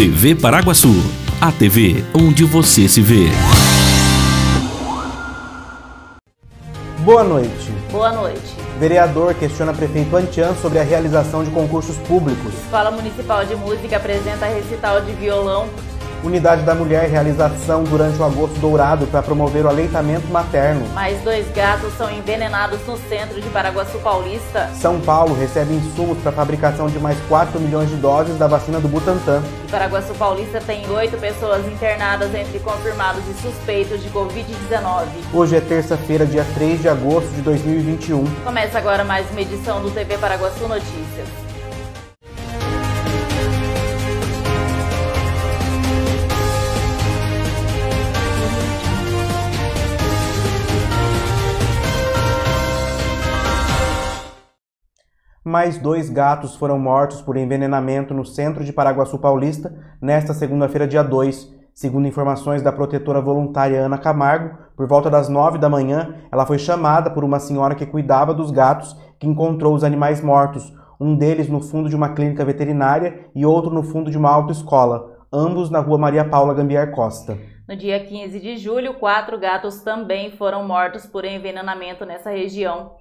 TV Paraguaçu, a TV onde você se vê. Boa noite. Boa noite. Vereador questiona prefeito Antian sobre a realização de concursos públicos. Escola Municipal de Música apresenta recital de violão Unidade da Mulher realização durante o Agosto Dourado para promover o aleitamento materno. Mais dois gatos são envenenados no centro de Paraguaçu Paulista. São Paulo recebe insumos para a fabricação de mais 4 milhões de doses da vacina do Butantan. E Paraguaçu Paulista tem oito pessoas internadas entre confirmados e suspeitos de Covid-19. Hoje é terça-feira, dia 3 de agosto de 2021. Começa agora mais uma edição do TV Paraguaçu Notícias. Mais dois gatos foram mortos por envenenamento no centro de Paraguaçu Paulista nesta segunda-feira, dia 2. Segundo informações da protetora voluntária Ana Camargo, por volta das 9 da manhã, ela foi chamada por uma senhora que cuidava dos gatos que encontrou os animais mortos, um deles no fundo de uma clínica veterinária e outro no fundo de uma autoescola, ambos na rua Maria Paula Gambiar Costa. No dia 15 de julho, quatro gatos também foram mortos por envenenamento nessa região.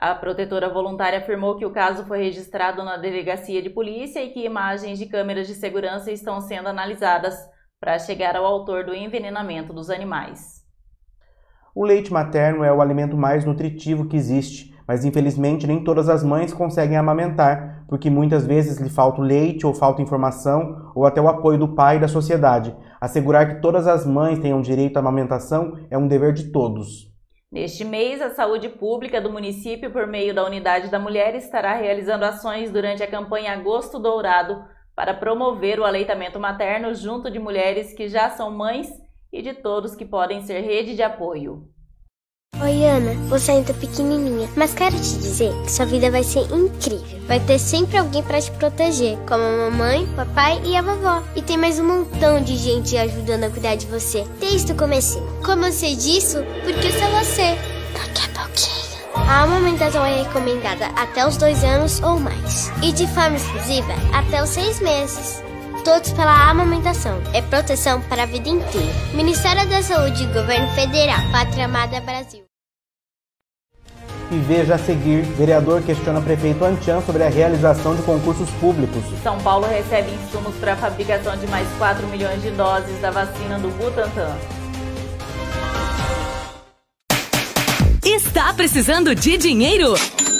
A protetora voluntária afirmou que o caso foi registrado na delegacia de polícia e que imagens de câmeras de segurança estão sendo analisadas para chegar ao autor do envenenamento dos animais. O leite materno é o alimento mais nutritivo que existe, mas infelizmente nem todas as mães conseguem amamentar, porque muitas vezes lhe falta o leite ou falta informação ou até o apoio do pai e da sociedade. Assegurar que todas as mães tenham direito à amamentação é um dever de todos. Neste mês, a saúde pública do município, por meio da Unidade da Mulher, estará realizando ações durante a campanha Agosto Dourado para promover o aleitamento materno junto de mulheres que já são mães e de todos que podem ser rede de apoio. Oi, Ana, você ainda é pequenininha, mas quero te dizer que sua vida vai ser incrível. Vai ter sempre alguém para te proteger, como a mamãe, papai e a vovó. E tem mais um montão de gente ajudando a cuidar de você desde o começo. Como eu sei disso? Porque sou você. Daqui a pouquinho. A amamentação é recomendada até os dois anos ou mais. E de forma exclusiva até os seis meses todos pela amamentação. É proteção para a vida inteira. Ministério da Saúde e Governo Federal. Pátria Amada Brasil. E veja a seguir, vereador questiona prefeito Antian sobre a realização de concursos públicos. São Paulo recebe insumos para a fabricação de mais 4 milhões de doses da vacina do Butantan. Está precisando de dinheiro?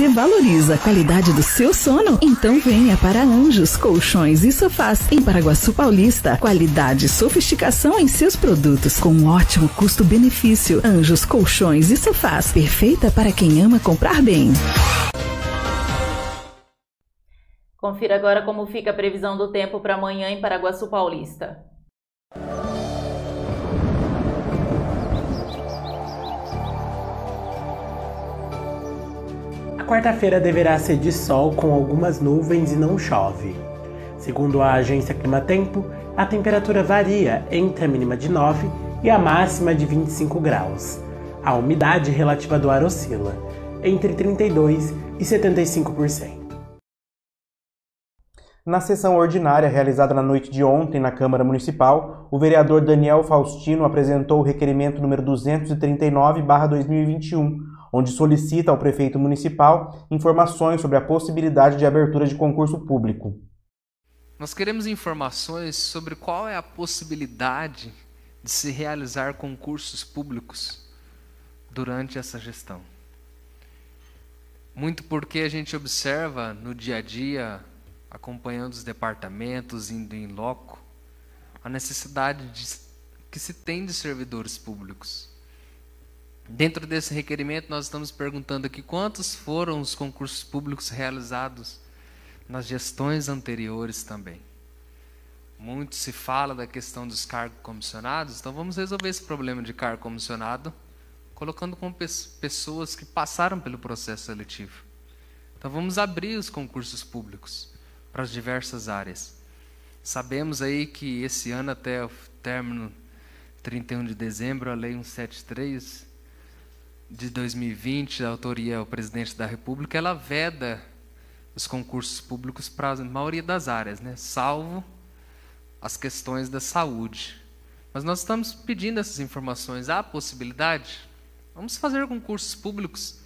Você valoriza a qualidade do seu sono? Então venha para Anjos Colchões e Sofás em Paraguaçu Paulista. Qualidade e sofisticação em seus produtos com um ótimo custo-benefício. Anjos Colchões e Sofás, perfeita para quem ama comprar bem. Confira agora como fica a previsão do tempo para amanhã em Paraguaçu Paulista. Quarta-feira deverá ser de sol com algumas nuvens e não chove. Segundo a agência Climatempo, a temperatura varia entre a mínima de 9 e a máxima de 25 graus. A umidade relativa do ar oscila entre 32 e 75%. Na sessão ordinária realizada na noite de ontem na Câmara Municipal, o vereador Daniel Faustino apresentou o requerimento número 239/2021, onde solicita ao prefeito municipal informações sobre a possibilidade de abertura de concurso público. Nós queremos informações sobre qual é a possibilidade de se realizar concursos públicos durante essa gestão. Muito porque a gente observa no dia a dia, acompanhando os departamentos, indo em loco, a necessidade de, que se tem de servidores públicos. Dentro desse requerimento, nós estamos perguntando aqui quantos foram os concursos públicos realizados nas gestões anteriores também. Muito se fala da questão dos cargos comissionados, então vamos resolver esse problema de cargo comissionado colocando como pessoas que passaram pelo processo seletivo. Então vamos abrir os concursos públicos para as diversas áreas. Sabemos aí que esse ano até o término 31 de dezembro, a lei 173 de 2020, a autoria o presidente da República, ela veda os concursos públicos para a maioria das áreas, né? salvo as questões da saúde. Mas nós estamos pedindo essas informações. Há possibilidade? Vamos fazer concursos públicos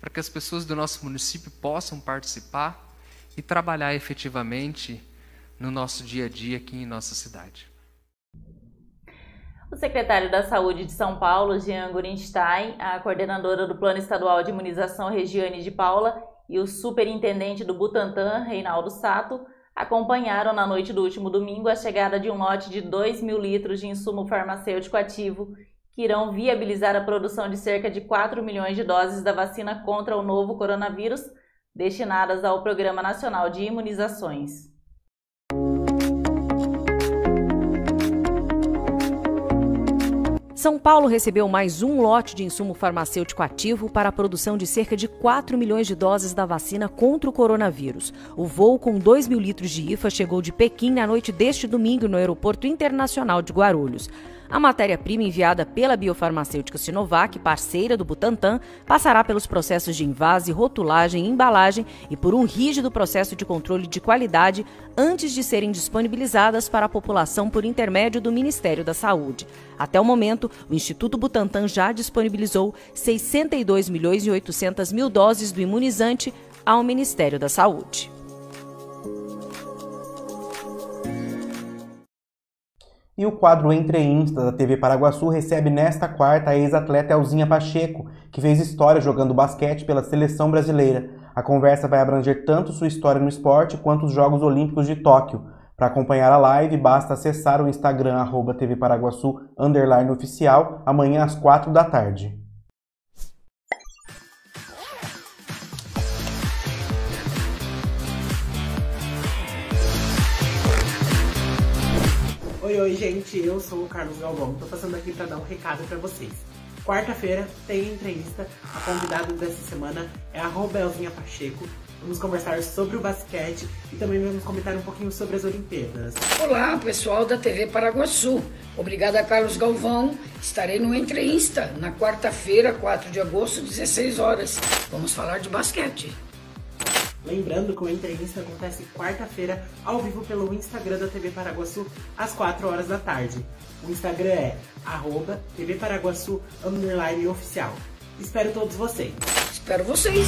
para que as pessoas do nosso município possam participar e trabalhar efetivamente no nosso dia a dia aqui em nossa cidade. O secretário da Saúde de São Paulo, Jean Gurinstein, a coordenadora do Plano Estadual de Imunização, Regiane de Paula, e o superintendente do Butantan, Reinaldo Sato, acompanharam na noite do último domingo a chegada de um lote de 2 mil litros de insumo farmacêutico ativo que irão viabilizar a produção de cerca de 4 milhões de doses da vacina contra o novo coronavírus, destinadas ao Programa Nacional de Imunizações. São Paulo recebeu mais um lote de insumo farmacêutico ativo para a produção de cerca de 4 milhões de doses da vacina contra o coronavírus. O voo com 2 mil litros de IFA chegou de Pequim na noite deste domingo no Aeroporto Internacional de Guarulhos. A matéria-prima enviada pela biofarmacêutica Sinovac, parceira do Butantan, passará pelos processos de invase, rotulagem e embalagem e por um rígido processo de controle de qualidade antes de serem disponibilizadas para a população por intermédio do Ministério da Saúde. Até o momento, o Instituto Butantan já disponibilizou 62 milhões e 800 mil doses do imunizante ao Ministério da Saúde. E o quadro Entre Insta da TV Paraguaçu recebe nesta quarta a ex-atleta Elzinha Pacheco, que fez história jogando basquete pela seleção brasileira. A conversa vai abranger tanto sua história no esporte quanto os Jogos Olímpicos de Tóquio. Para acompanhar a live, basta acessar o Instagram arroba TV Paraguaçu oficial amanhã às 4 da tarde. Oi, oi, gente, eu sou o Carlos Galvão. Tô passando aqui para dar um recado para vocês. Quarta-feira tem entrevista. A convidada dessa semana é a Robelzinha Pacheco. Vamos conversar sobre o basquete e também vamos comentar um pouquinho sobre as Olimpíadas. Olá, pessoal da TV Paraguaçu. Obrigada, Carlos Galvão. Estarei no Entre Insta na quarta-feira, 4 de agosto, 16 horas. Vamos falar de basquete. Lembrando que o entrevista acontece quarta-feira, ao vivo pelo Instagram da TV Paraguaçu, às 4 horas da tarde. O Instagram é arroba TV Paraguaçu underline oficial. Espero todos vocês. Espero vocês.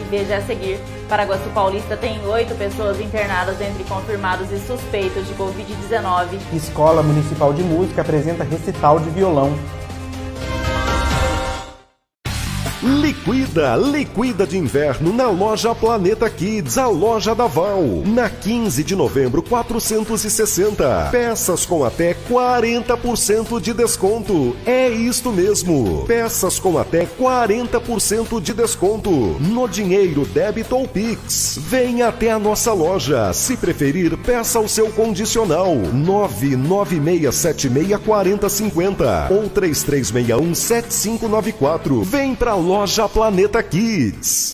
E veja a seguir, Paraguaçu Paulista tem oito pessoas internadas entre confirmados e suspeitos de Covid-19. Escola Municipal de Música apresenta recital de violão. Liquida, liquida de inverno na loja Planeta Kids, a loja da Val. Na 15 de novembro, 460. Peças com até 40% de desconto. É isto mesmo. Peças com até 40% de desconto. No dinheiro, débito ou Pix. Venha até a nossa loja. Se preferir, peça o seu condicional. 996764050 ou 3361 7594. Vem pra loja Loja Planeta Kids.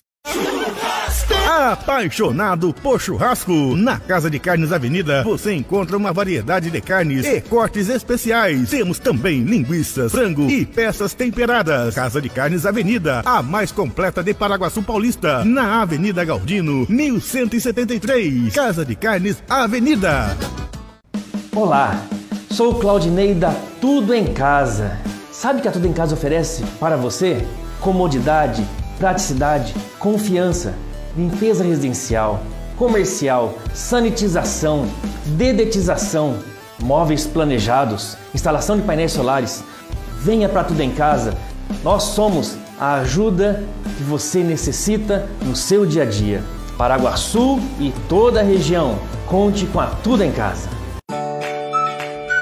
Apaixonado por churrasco? Na Casa de Carnes Avenida você encontra uma variedade de carnes e cortes especiais. Temos também linguiças, frango e peças temperadas. Casa de Carnes Avenida, a mais completa de Paraguaçu Paulista, na Avenida Galdino, 1173. Casa de Carnes Avenida. Olá, sou o Claudinei da Tudo em Casa. Sabe o que a Tudo em Casa oferece para você? Comodidade, praticidade, confiança limpeza residencial, comercial, sanitização, dedetização, móveis planejados, instalação de painéis solares. Venha para tudo em casa. Nós somos a ajuda que você necessita no seu dia a dia. Paraguaçu e toda a região. Conte com a Tudo em Casa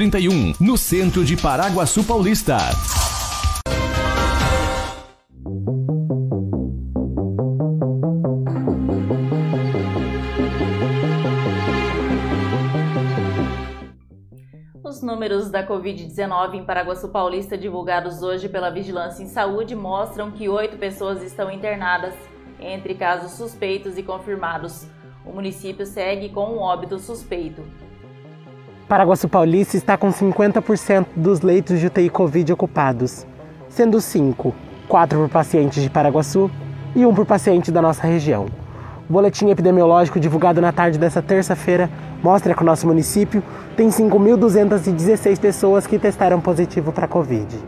31, no centro de Paraguaçu Paulista. Os números da Covid-19 em Paraguaçu Paulista divulgados hoje pela Vigilância em Saúde mostram que oito pessoas estão internadas, entre casos suspeitos e confirmados. O município segue com um óbito suspeito. Paraguaçu Paulista está com 50% dos leitos de UTI Covid ocupados, sendo 5, 4 por pacientes de Paraguaçu e 1 por paciente da nossa região. O boletim epidemiológico divulgado na tarde desta terça-feira mostra que o nosso município tem 5.216 pessoas que testaram positivo para Covid.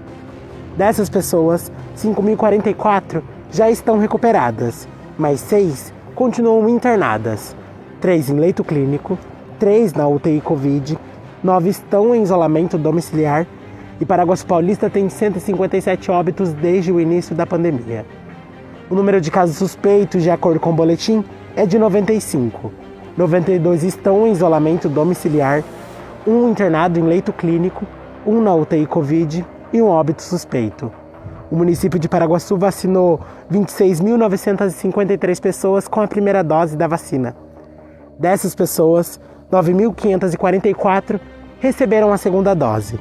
Dessas pessoas, 5.044 já estão recuperadas, mas 6 continuam internadas, 3 em leito clínico, 3 na UTI Covid nove estão em isolamento domiciliar e Paraguaçu Paulista tem 157 óbitos desde o início da pandemia. O número de casos suspeitos, de acordo com o boletim, é de 95. 92 estão em isolamento domiciliar, um internado em leito clínico, um na UTI Covid e um óbito suspeito. O município de Paraguaçu vacinou 26.953 pessoas com a primeira dose da vacina. Dessas pessoas, 9.544 receberam a segunda dose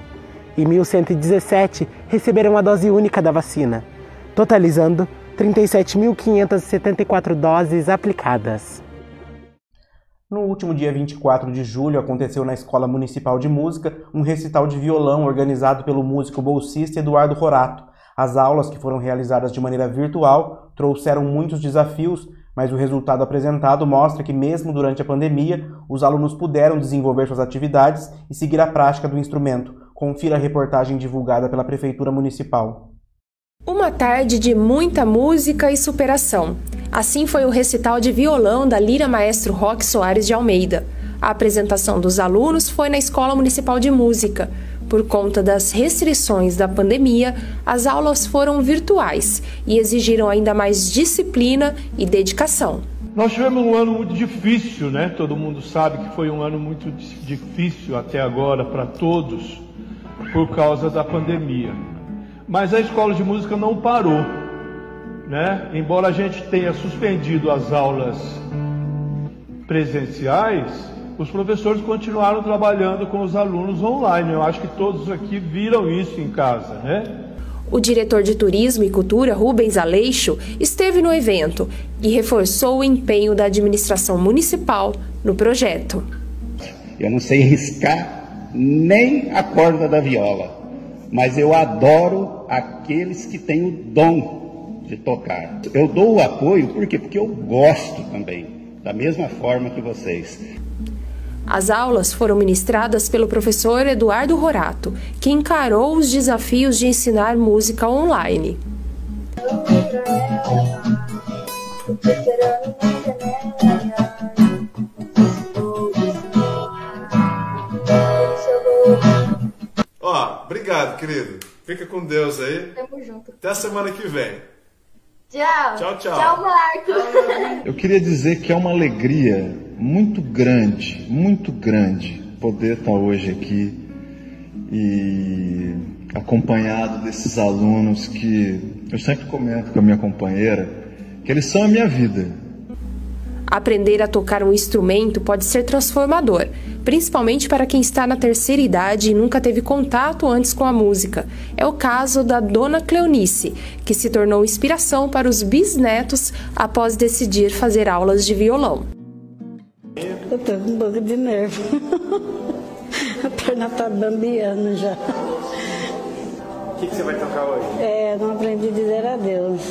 e 1.117 receberam a dose única da vacina, totalizando 37.574 doses aplicadas. No último dia 24 de julho, aconteceu na Escola Municipal de Música um recital de violão organizado pelo músico bolsista Eduardo Rorato. As aulas, que foram realizadas de maneira virtual, trouxeram muitos desafios, mas o resultado apresentado mostra que, mesmo durante a pandemia, os alunos puderam desenvolver suas atividades e seguir a prática do instrumento. Confira a reportagem divulgada pela Prefeitura Municipal. Uma tarde de muita música e superação. Assim foi o recital de violão da Lira Maestro Roque Soares de Almeida. A apresentação dos alunos foi na Escola Municipal de Música. Por conta das restrições da pandemia, as aulas foram virtuais e exigiram ainda mais disciplina e dedicação. Nós tivemos um ano muito difícil, né? Todo mundo sabe que foi um ano muito difícil até agora para todos por causa da pandemia. Mas a escola de música não parou, né? Embora a gente tenha suspendido as aulas presenciais, os professores continuaram trabalhando com os alunos online. Eu acho que todos aqui viram isso em casa, né? O diretor de Turismo e Cultura, Rubens Aleixo, esteve no evento e reforçou o empenho da administração municipal no projeto. Eu não sei riscar nem a corda da viola, mas eu adoro aqueles que têm o dom de tocar. Eu dou o apoio por quê? Porque eu gosto também, da mesma forma que vocês. As aulas foram ministradas pelo professor Eduardo Rorato, que encarou os desafios de ensinar música online. Ó, oh, obrigado, querido. Fica com Deus aí. Tamo junto. Até a semana que vem. Tchau. Tchau, tchau. Tchau, Marco. Eu queria dizer que é uma alegria muito grande, muito grande poder estar hoje aqui e acompanhado desses alunos que eu sempre comento com a minha companheira que eles são a minha vida. Aprender a tocar um instrumento pode ser transformador, principalmente para quem está na terceira idade e nunca teve contato antes com a música. É o caso da Dona Cleonice, que se tornou inspiração para os bisnetos após decidir fazer aulas de violão. Tô com um pouco de nervo. A perna tá bambiando já. O que, que você vai tocar hoje? É, não aprendi a dizer adeus.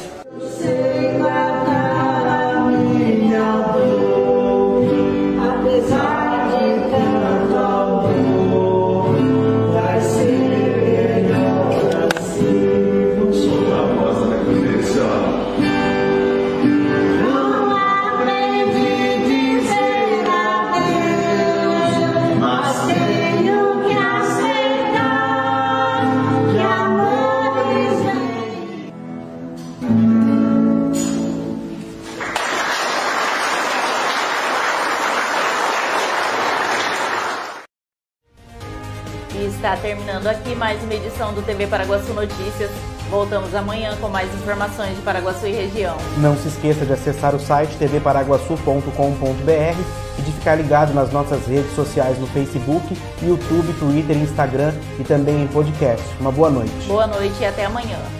Apesar aqui mais uma edição do TV Paraguaçu Notícias. Voltamos amanhã com mais informações de Paraguaçu e região. Não se esqueça de acessar o site tvparaguaçu.com.br e de ficar ligado nas nossas redes sociais no Facebook, YouTube, Twitter, Instagram e também em podcast. Uma boa noite. Boa noite e até amanhã.